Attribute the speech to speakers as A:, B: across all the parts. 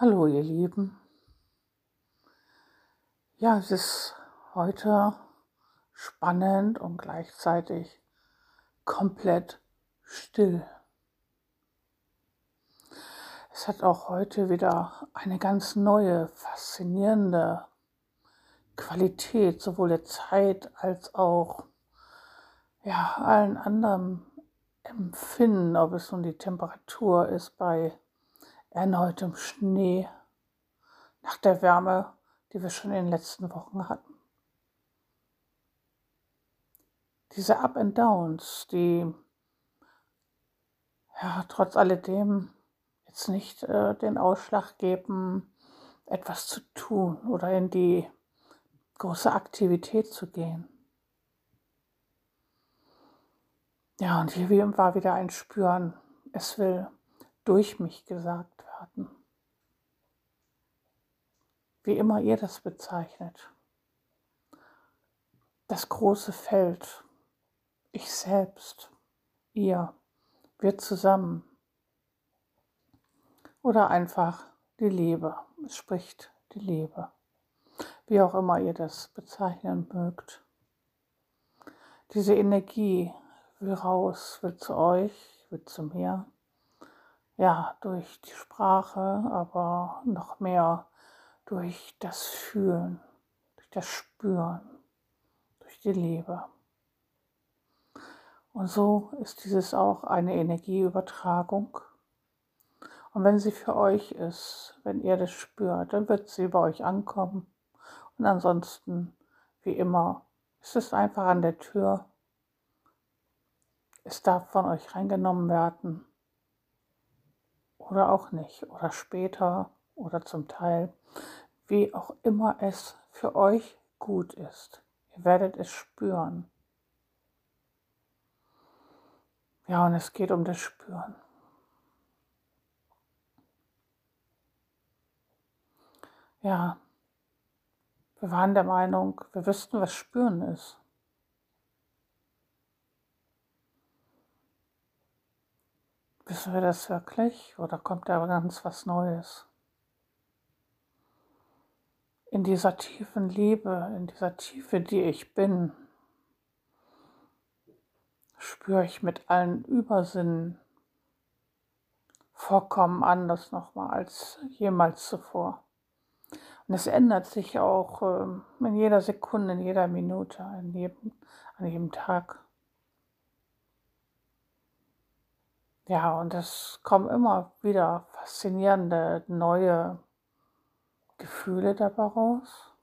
A: Hallo ihr Lieben. Ja, es ist heute spannend und gleichzeitig komplett still. Es hat auch heute wieder eine ganz neue, faszinierende Qualität, sowohl der Zeit als auch ja, allen anderen Empfinden, ob es nun die Temperatur ist bei erneutem Schnee nach der Wärme, die wir schon in den letzten Wochen hatten. Diese Up and Downs, die ja trotz alledem jetzt nicht äh, den Ausschlag geben, etwas zu tun oder in die große Aktivität zu gehen. Ja, und hier war wieder ein Spüren, es will durch mich gesagt werden. Wie immer ihr das bezeichnet. Das große Feld, ich selbst, ihr, wir zusammen. Oder einfach die Liebe, es spricht die Liebe. Wie auch immer ihr das bezeichnen mögt. Diese Energie will raus, will zu euch, will zu mir ja, durch die Sprache, aber noch mehr durch das Fühlen, durch das Spüren, durch die Liebe. Und so ist dieses auch eine Energieübertragung. Und wenn sie für euch ist, wenn ihr das spürt, dann wird sie bei euch ankommen. Und ansonsten, wie immer, ist es einfach an der Tür. Es darf von euch reingenommen werden oder auch nicht oder später oder zum Teil, wie auch immer es für euch gut ist. Ihr werdet es spüren. Ja, und es geht um das Spüren. Ja, wir waren der Meinung, wir wüssten, was Spüren ist. Wissen wir das wirklich oder kommt da ganz was Neues? In dieser tiefen Liebe, in dieser Tiefe, die ich bin, spüre ich mit allen Übersinnen vollkommen anders nochmal als jemals zuvor. Und es ändert sich auch ähm, in jeder Sekunde, in jeder Minute, an jedem, an jedem Tag. Ja, und es kommen immer wieder faszinierende neue Gefühle dabei raus.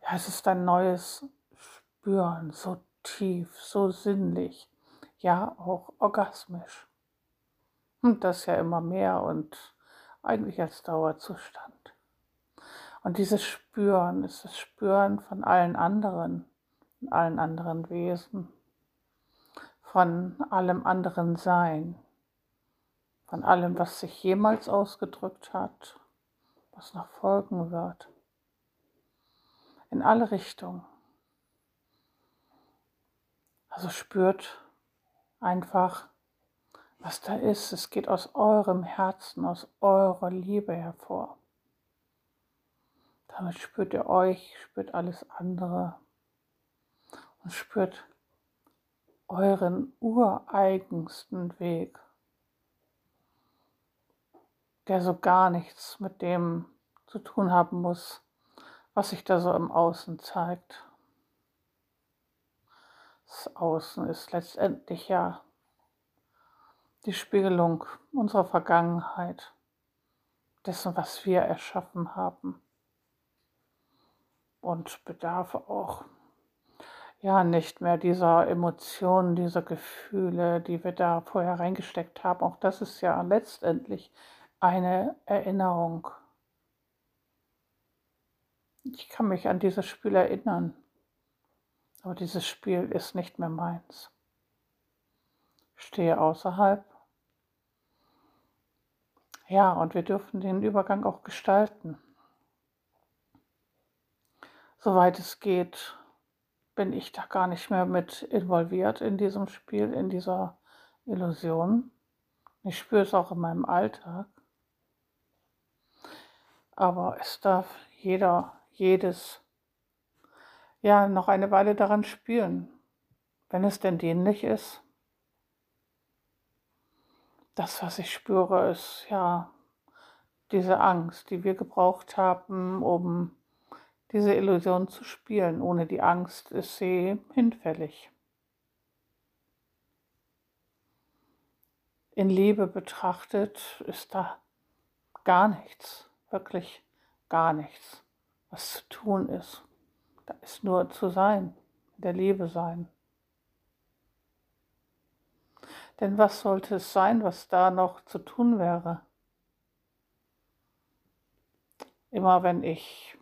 A: Ja, es ist ein neues Spüren, so tief, so sinnlich, ja auch orgasmisch. Und das ja immer mehr und eigentlich als Dauerzustand. Und dieses Spüren ist das Spüren von allen anderen, allen anderen Wesen von allem anderen Sein, von allem, was sich jemals ausgedrückt hat, was noch folgen wird, in alle Richtungen. Also spürt einfach, was da ist. Es geht aus eurem Herzen, aus eurer Liebe hervor. Damit spürt ihr euch, spürt alles andere und spürt euren ureigensten Weg, der so gar nichts mit dem zu tun haben muss, was sich da so im Außen zeigt. Das Außen ist letztendlich ja die Spiegelung unserer Vergangenheit, dessen, was wir erschaffen haben und bedarf auch ja nicht mehr dieser Emotionen, dieser Gefühle, die wir da vorher reingesteckt haben. Auch das ist ja letztendlich eine Erinnerung. Ich kann mich an dieses Spiel erinnern, aber dieses Spiel ist nicht mehr meins. Ich stehe außerhalb. Ja, und wir dürfen den Übergang auch gestalten. Soweit es geht, bin ich da gar nicht mehr mit involviert in diesem Spiel, in dieser Illusion. Ich spüre es auch in meinem Alltag. aber es darf jeder, jedes, ja, noch eine Weile daran spüren, wenn es denn dienlich ist. Das, was ich spüre, ist ja diese Angst, die wir gebraucht haben, um diese Illusion zu spielen. Ohne die Angst ist sie hinfällig. In Liebe betrachtet ist da gar nichts, wirklich gar nichts, was zu tun ist. Da ist nur zu sein, der Liebe sein. Denn was sollte es sein, was da noch zu tun wäre? Immer wenn ich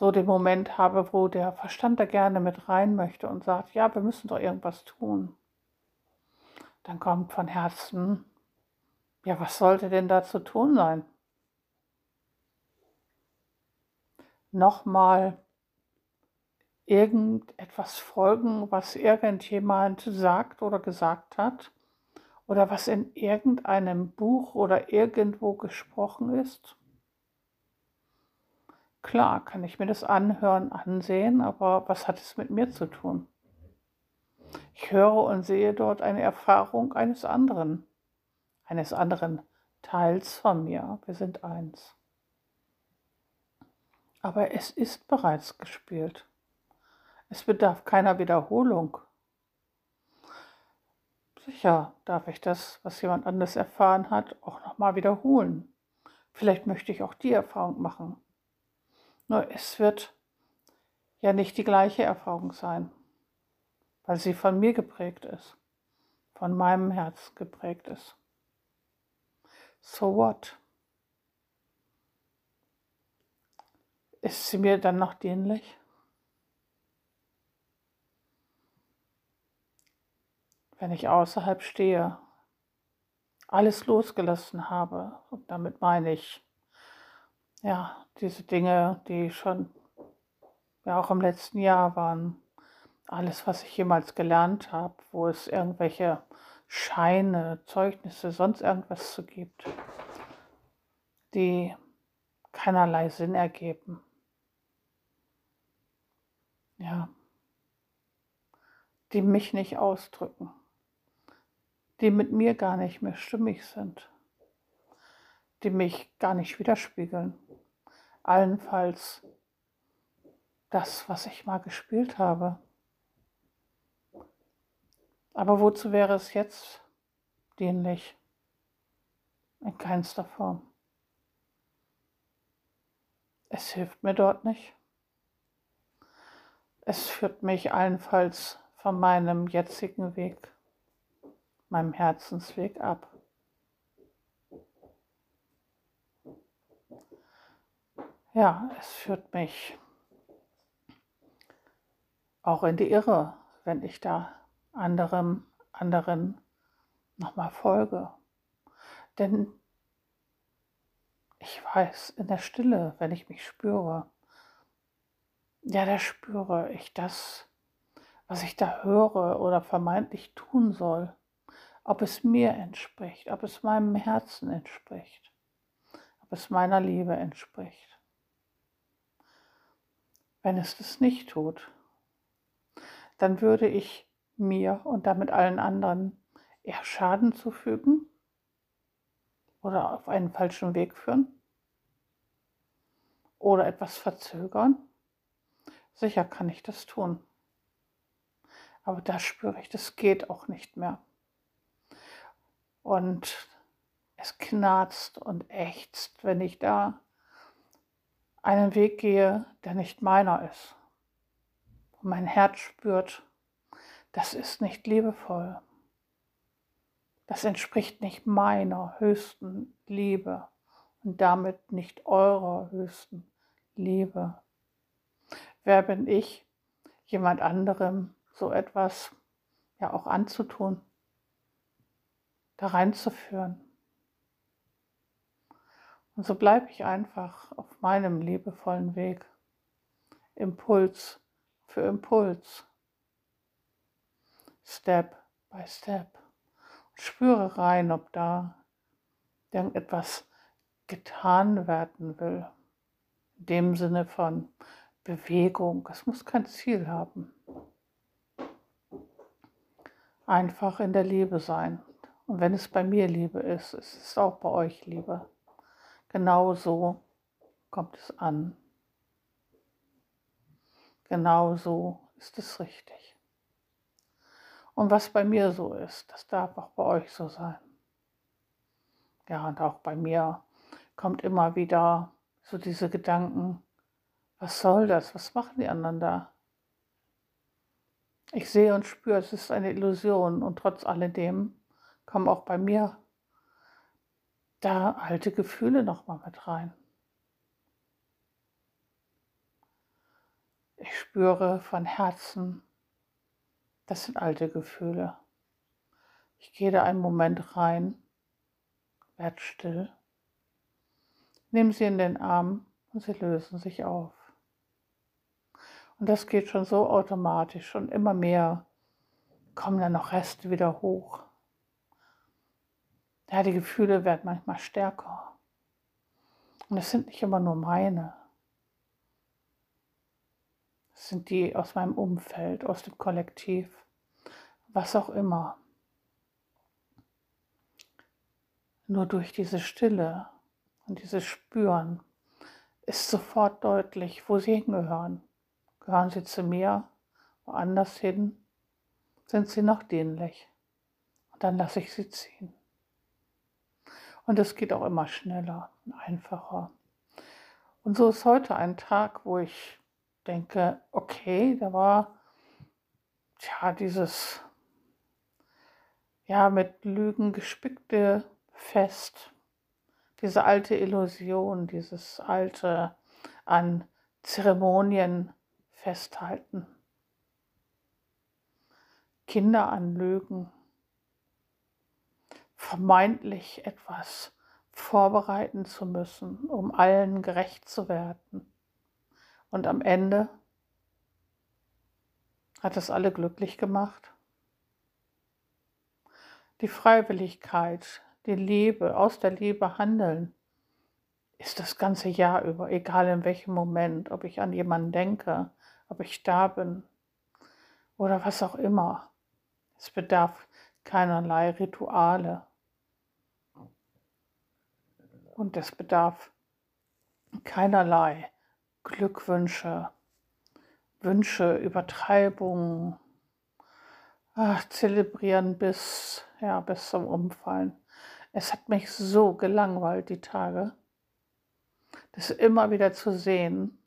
A: so den Moment habe, wo der Verstand da gerne mit rein möchte und sagt, ja, wir müssen doch irgendwas tun, dann kommt von Herzen, ja, was sollte denn da zu tun sein? Nochmal irgendetwas folgen, was irgendjemand sagt oder gesagt hat oder was in irgendeinem Buch oder irgendwo gesprochen ist? Klar, kann ich mir das anhören, ansehen, aber was hat es mit mir zu tun? Ich höre und sehe dort eine Erfahrung eines anderen, eines anderen Teils von mir. Wir sind eins. Aber es ist bereits gespielt. Es bedarf keiner Wiederholung. Sicher darf ich das, was jemand anderes erfahren hat, auch nochmal wiederholen. Vielleicht möchte ich auch die Erfahrung machen. Nur es wird ja nicht die gleiche Erfahrung sein, weil sie von mir geprägt ist, von meinem Herz geprägt ist. So what? Ist sie mir dann noch dienlich? Wenn ich außerhalb stehe, alles losgelassen habe, und damit meine ich ja, diese Dinge, die schon ja auch im letzten Jahr waren, alles, was ich jemals gelernt habe, wo es irgendwelche Scheine, Zeugnisse, sonst irgendwas zu gibt, die keinerlei Sinn ergeben. Ja, die mich nicht ausdrücken, die mit mir gar nicht mehr stimmig sind, die mich gar nicht widerspiegeln allenfalls das, was ich mal gespielt habe. Aber wozu wäre es jetzt dienlich? In keinster Form. Es hilft mir dort nicht. Es führt mich allenfalls von meinem jetzigen Weg, meinem Herzensweg ab. Ja, es führt mich auch in die Irre, wenn ich da anderem, anderen nochmal folge. Denn ich weiß in der Stille, wenn ich mich spüre, ja, da spüre ich das, was ich da höre oder vermeintlich tun soll, ob es mir entspricht, ob es meinem Herzen entspricht, ob es meiner Liebe entspricht wenn es das nicht tut, dann würde ich mir und damit allen anderen eher Schaden zufügen oder auf einen falschen Weg führen oder etwas verzögern. Sicher kann ich das tun. Aber da spüre ich, das geht auch nicht mehr. Und es knarzt und ächzt, wenn ich da einen Weg gehe, der nicht meiner ist. Und mein Herz spürt, das ist nicht liebevoll. Das entspricht nicht meiner höchsten Liebe und damit nicht eurer höchsten Liebe. Wer bin ich, jemand anderem so etwas ja auch anzutun, da reinzuführen? Und so bleibe ich einfach auf meinem liebevollen Weg. Impuls für Impuls. Step by Step. Und spüre rein, ob da irgendetwas getan werden will. In dem Sinne von Bewegung. Es muss kein Ziel haben. Einfach in der Liebe sein. Und wenn es bei mir Liebe ist, ist es auch bei euch Liebe. Genau so kommt es an. Genau so ist es richtig. Und was bei mir so ist, das darf auch bei euch so sein. Ja, und auch bei mir kommt immer wieder so diese Gedanken, was soll das? Was machen die anderen da? Ich sehe und spüre, es ist eine Illusion und trotz alledem kommen auch bei mir da alte Gefühle nochmal mit rein. Ich spüre von Herzen, das sind alte Gefühle. Ich gehe da einen Moment rein, werd still, nehme sie in den Arm und sie lösen sich auf. Und das geht schon so automatisch und immer mehr kommen dann noch Reste wieder hoch. Ja, die Gefühle werden manchmal stärker. Und es sind nicht immer nur meine. Es sind die aus meinem Umfeld, aus dem Kollektiv, was auch immer. Nur durch diese Stille und dieses Spüren ist sofort deutlich, wo sie hingehören. Gehören sie zu mir, woanders hin? Sind sie noch dienlich? Und dann lasse ich sie ziehen. Und es geht auch immer schneller und einfacher. Und so ist heute ein Tag, wo ich denke, okay, da war tja, dieses ja mit Lügen gespickte Fest, diese alte Illusion, dieses alte an Zeremonien festhalten. Kinder anlügen, vermeintlich etwas vorbereiten zu müssen, um allen gerecht zu werden. Und am Ende hat es alle glücklich gemacht. Die Freiwilligkeit, die Liebe, aus der Liebe handeln, ist das ganze Jahr über, egal in welchem Moment, ob ich an jemanden denke, ob ich da bin oder was auch immer. Es bedarf keinerlei Rituale. Und es bedarf keinerlei Glückwünsche, Wünsche, Übertreibungen, ach, zelebrieren bis, ja, bis zum Umfallen. Es hat mich so gelangweilt, die Tage, das immer wieder zu sehen,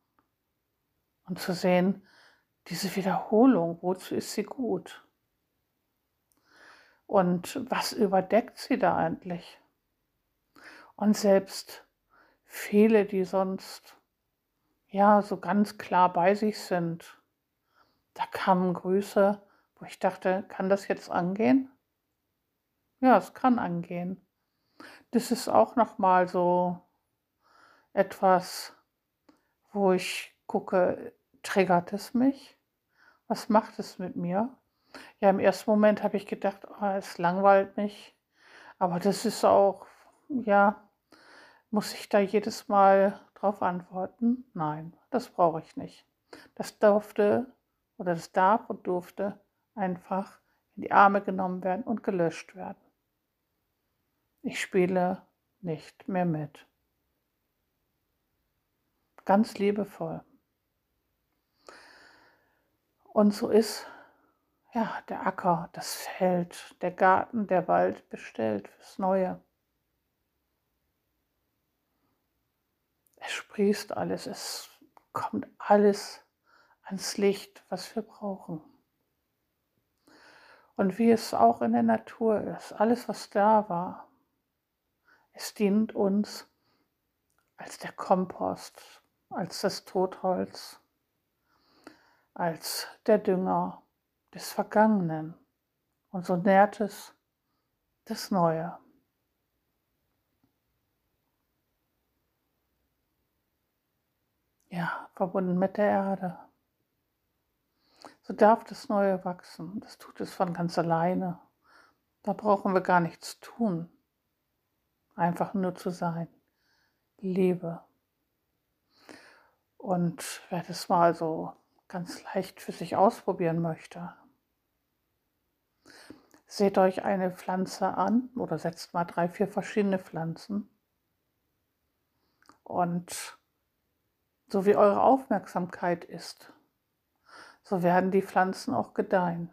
A: und zu sehen, diese Wiederholung, wozu ist sie gut? Und was überdeckt sie da eigentlich? Und selbst viele, die sonst ja so ganz klar bei sich sind, da kamen Grüße, wo ich dachte, kann das jetzt angehen? Ja, es kann angehen. Das ist auch noch mal so etwas, wo ich gucke, triggert es mich? Was macht es mit mir? Ja, im ersten Moment habe ich gedacht, oh, es langweilt mich. Aber das ist auch, ja, muss ich da jedes Mal drauf antworten? Nein, das brauche ich nicht. Das durfte oder das darf und durfte einfach in die Arme genommen werden und gelöscht werden. Ich spiele nicht mehr mit. Ganz liebevoll. Und so ist ja der Acker, das Feld, der Garten, der Wald bestellt fürs Neue. Es sprießt alles, es kommt alles ans Licht, was wir brauchen. Und wie es auch in der Natur ist, alles, was da war, es dient uns als der Kompost, als das Totholz als der Dünger des Vergangenen und so nährt es das Neue. Ja, verbunden mit der Erde. So darf das Neue wachsen. Das tut es von ganz alleine. Da brauchen wir gar nichts tun. Einfach nur zu sein. Liebe. Und wer das mal so ganz leicht für sich ausprobieren möchte, seht euch eine Pflanze an oder setzt mal drei, vier verschiedene Pflanzen. Und so wie eure Aufmerksamkeit ist, so werden die Pflanzen auch gedeihen.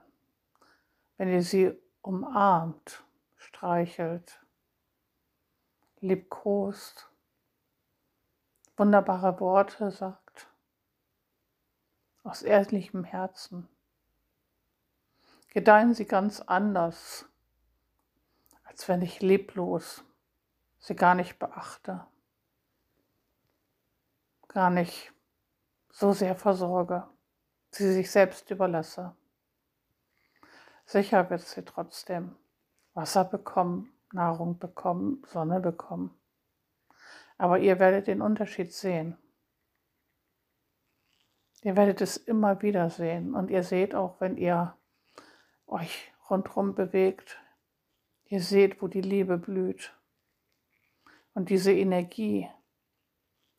A: Wenn ihr sie umarmt, streichelt, liebkost, wunderbare Worte sagt, aus ehrlichem Herzen, gedeihen sie ganz anders, als wenn ich leblos sie gar nicht beachte, gar nicht so sehr versorge, sie sich selbst überlasse. Sicher wird sie trotzdem Wasser bekommen, Nahrung bekommen, Sonne bekommen. Aber ihr werdet den Unterschied sehen. Ihr werdet es immer wieder sehen und ihr seht auch, wenn ihr euch rundherum bewegt, ihr seht, wo die Liebe blüht. Und diese Energie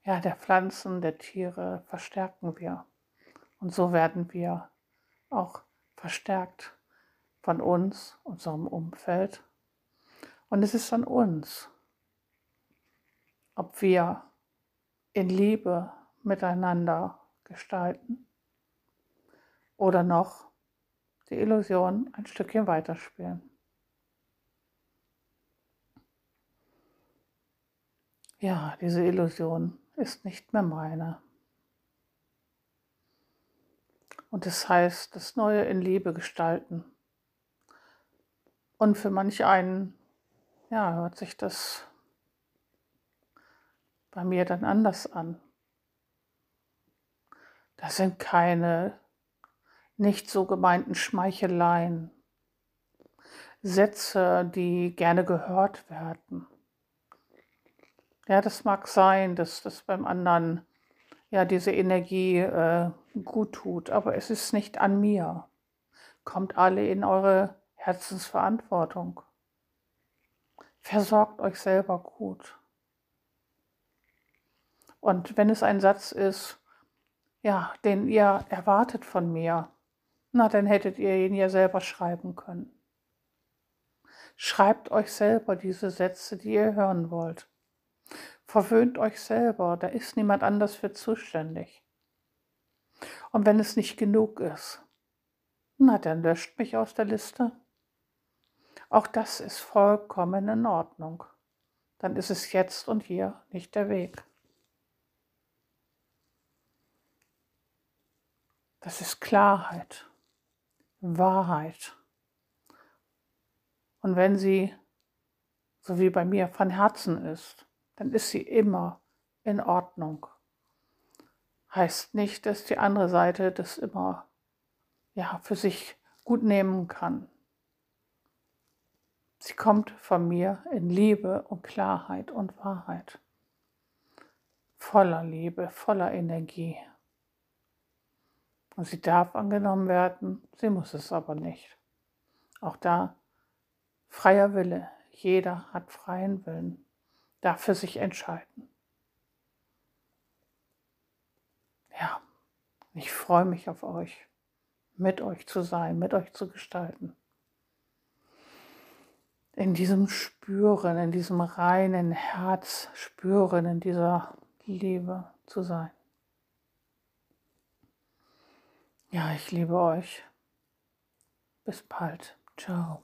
A: ja, der Pflanzen, der Tiere verstärken wir. Und so werden wir auch verstärkt von uns, unserem Umfeld. Und es ist an uns, ob wir in Liebe miteinander gestalten oder noch die Illusion ein Stückchen weiterspielen. Ja, diese Illusion ist nicht mehr meine. Und das heißt, das Neue in Liebe gestalten. Und für manch einen, ja, hört sich das bei mir dann anders an. Das sind keine nicht so gemeinten Schmeicheleien, Sätze, die gerne gehört werden. Ja, das mag sein, dass das beim anderen ja diese Energie äh, gut tut, aber es ist nicht an mir. Kommt alle in eure Herzensverantwortung. Versorgt euch selber gut. Und wenn es ein Satz ist, ja, den ihr erwartet von mir, na, dann hättet ihr ihn ja selber schreiben können. Schreibt euch selber diese Sätze, die ihr hören wollt. Verwöhnt euch selber, da ist niemand anders für zuständig. Und wenn es nicht genug ist, na, dann löscht mich aus der Liste. Auch das ist vollkommen in Ordnung. Dann ist es jetzt und hier nicht der Weg. Das ist Klarheit, Wahrheit. Und wenn sie, so wie bei mir, von Herzen ist, dann ist sie immer in Ordnung. Heißt nicht, dass die andere Seite das immer ja, für sich gut nehmen kann. Sie kommt von mir in Liebe und Klarheit und Wahrheit. Voller Liebe, voller Energie. Und sie darf angenommen werden, sie muss es aber nicht. Auch da freier Wille. Jeder hat freien Willen, für sich entscheiden. Ja, ich freue mich auf euch, mit euch zu sein, mit euch zu gestalten. In diesem Spüren, in diesem reinen Herz spüren, in dieser Liebe zu sein. Ja, ich liebe euch. Bis bald. Ciao.